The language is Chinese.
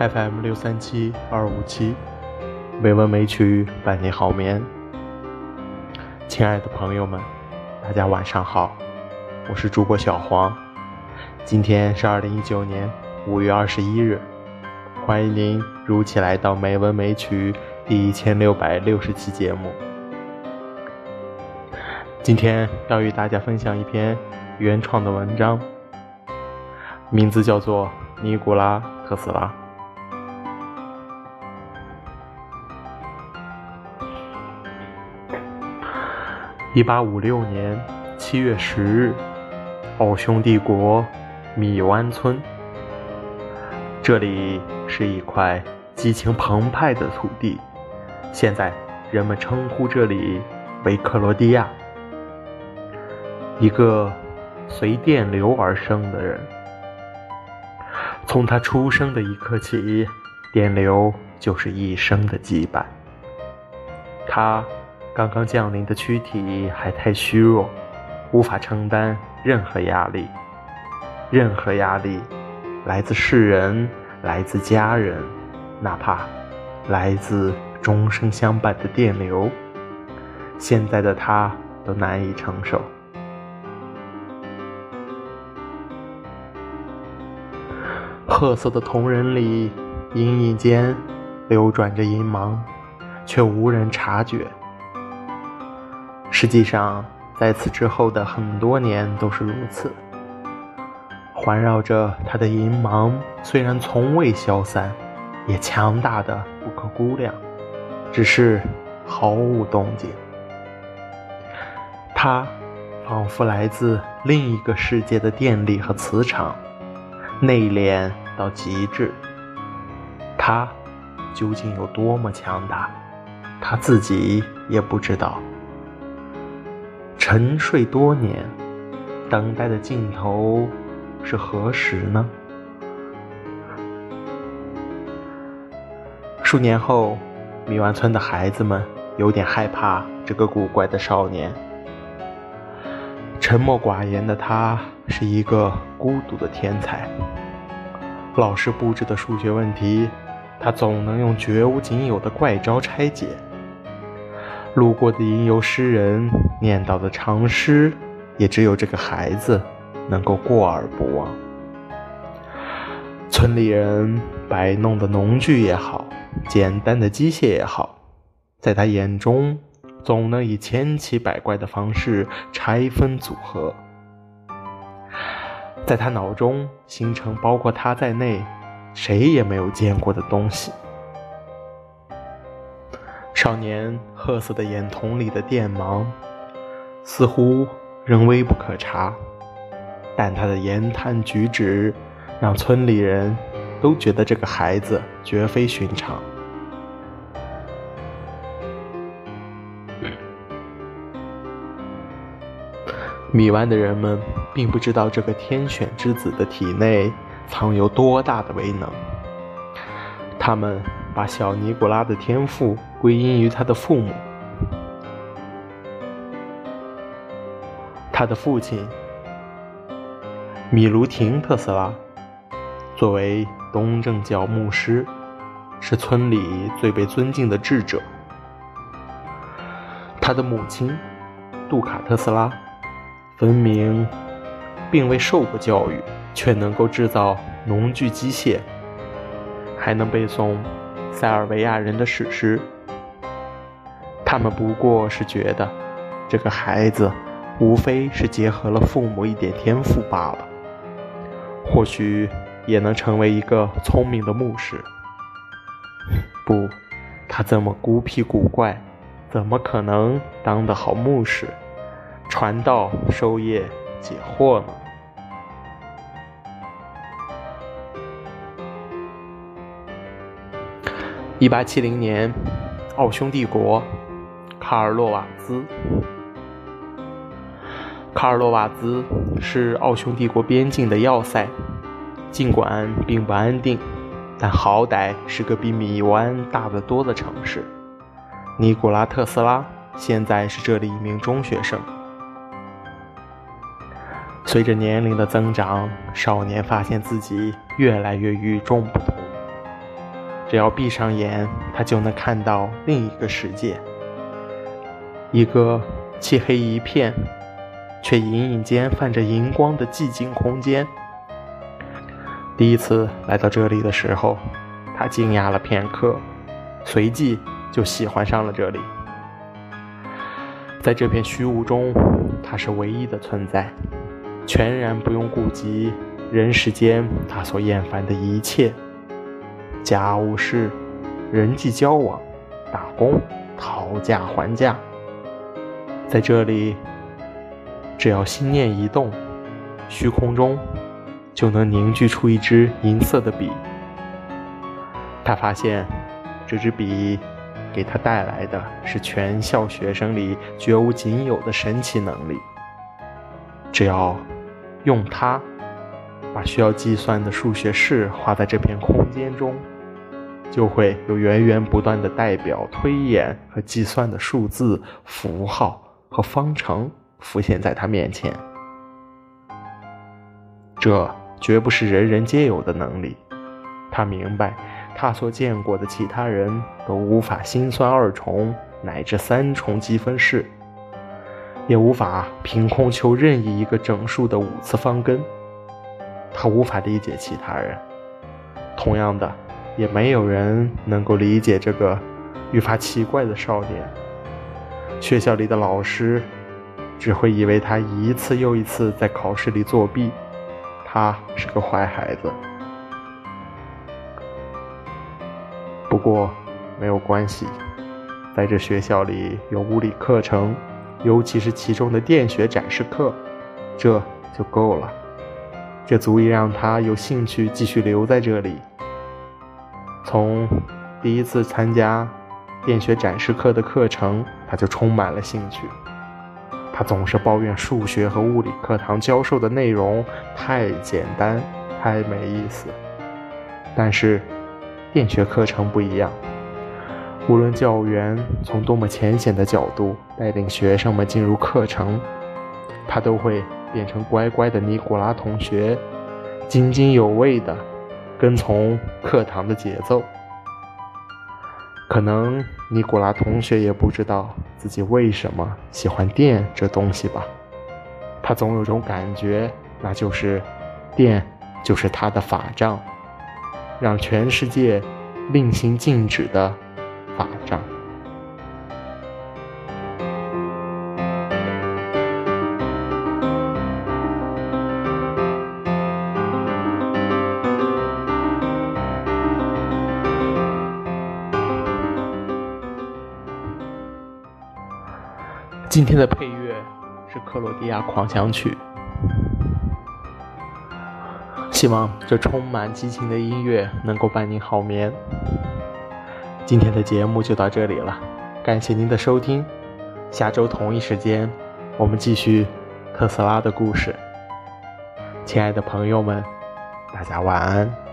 FM 六三七二五七，美文美曲伴你好眠。亲爱的朋友们，大家晚上好，我是主播小黄。今天是二零一九年五月二十一日，欢迎您如期来到《美文美曲》第一千六百六十期节目。今天要与大家分享一篇原创的文章，名字叫做《尼古拉·特斯拉》。一八五六年七月十日，奥匈帝国米湾村，这里是一块激情澎湃的土地，现在人们称呼这里为克罗地亚。一个随电流而生的人，从他出生的一刻起，电流就是一生的羁绊。他刚刚降临的躯体还太虚弱，无法承担任何压力。任何压力，来自世人，来自家人，哪怕来自终生相伴的电流，现在的他都难以承受。褐色的瞳仁里，隐隐间流转着银芒，却无人察觉。实际上，在此之后的很多年都是如此。环绕着他的银芒，虽然从未消散，也强大的不可估量，只是毫无动静。它仿佛来自另一个世界的电力和磁场，内敛。到极致，他究竟有多么强大，他自己也不知道。沉睡多年，等待的尽头是何时呢？数年后，米丸村的孩子们有点害怕这个古怪的少年。沉默寡言的他，是一个孤独的天才。老师布置的数学问题，他总能用绝无仅有的怪招拆解。路过的吟游诗人念叨的长诗，也只有这个孩子能够过而不忘。村里人摆弄的农具也好，简单的机械也好，在他眼中，总能以千奇百怪的方式拆分组合。在他脑中形成包括他在内谁也没有见过的东西。少年褐色的眼瞳里的电芒似乎仍微不可察，但他的言谈举止让村里人都觉得这个孩子绝非寻常。米湾的人们并不知道这个天选之子的体内藏有多大的威能。他们把小尼古拉的天赋归因于他的父母。他的父亲米卢廷特斯拉作为东正教牧师，是村里最被尊敬的智者。他的母亲杜卡特斯拉。分明并未受过教育，却能够制造农具机械，还能背诵塞尔维亚人的史诗。他们不过是觉得这个孩子无非是结合了父母一点天赋罢了，或许也能成为一个聪明的牧师。不，他这么孤僻古怪，怎么可能当得好牧师？传道授业解惑呢？一八七零年，奥匈帝国，卡尔洛瓦兹。卡尔洛瓦兹是奥匈帝国边境的要塞，尽管并不安定，但好歹是个比米湾大得多的城市。尼古拉特斯拉现在是这里一名中学生。随着年龄的增长，少年发现自己越来越与众不同。只要闭上眼，他就能看到另一个世界，一个漆黑一片，却隐隐间泛着荧光的寂静空间。第一次来到这里的时候，他惊讶了片刻，随即就喜欢上了这里。在这片虚无中，他是唯一的存在，全然不用顾及人世间他所厌烦的一切。家务事、人际交往、打工、讨价还价，在这里，只要心念一动，虚空中就能凝聚出一支银色的笔。他发现，这支笔给他带来的是全校学生里绝无仅有的神奇能力。只要用它，把需要计算的数学式画在这片空间中。就会有源源不断的代表推演和计算的数字、符号和方程浮现在他面前。这绝不是人人皆有的能力。他明白，他所见过的其他人都无法心算二重乃至三重积分式，也无法凭空求任意一个整数的五次方根。他无法理解其他人。同样的。也没有人能够理解这个愈发奇怪的少年。学校里的老师只会以为他一次又一次在考试里作弊，他是个坏孩子。不过没有关系，在这学校里有物理课程，尤其是其中的电学展示课，这就够了，这足以让他有兴趣继续留在这里。从第一次参加电学展示课的课程，他就充满了兴趣。他总是抱怨数学和物理课堂教授的内容太简单、太没意思。但是电学课程不一样，无论教员从多么浅显的角度带领学生们进入课程，他都会变成乖乖的尼古拉同学，津津有味的。跟从课堂的节奏，可能尼古拉同学也不知道自己为什么喜欢电这东西吧。他总有种感觉，那就是电就是他的法杖，让全世界令行禁止的今天的配乐是《克罗地亚狂想曲》，希望这充满激情的音乐能够伴您好眠。今天的节目就到这里了，感谢您的收听，下周同一时间我们继续特斯拉的故事。亲爱的朋友们，大家晚安。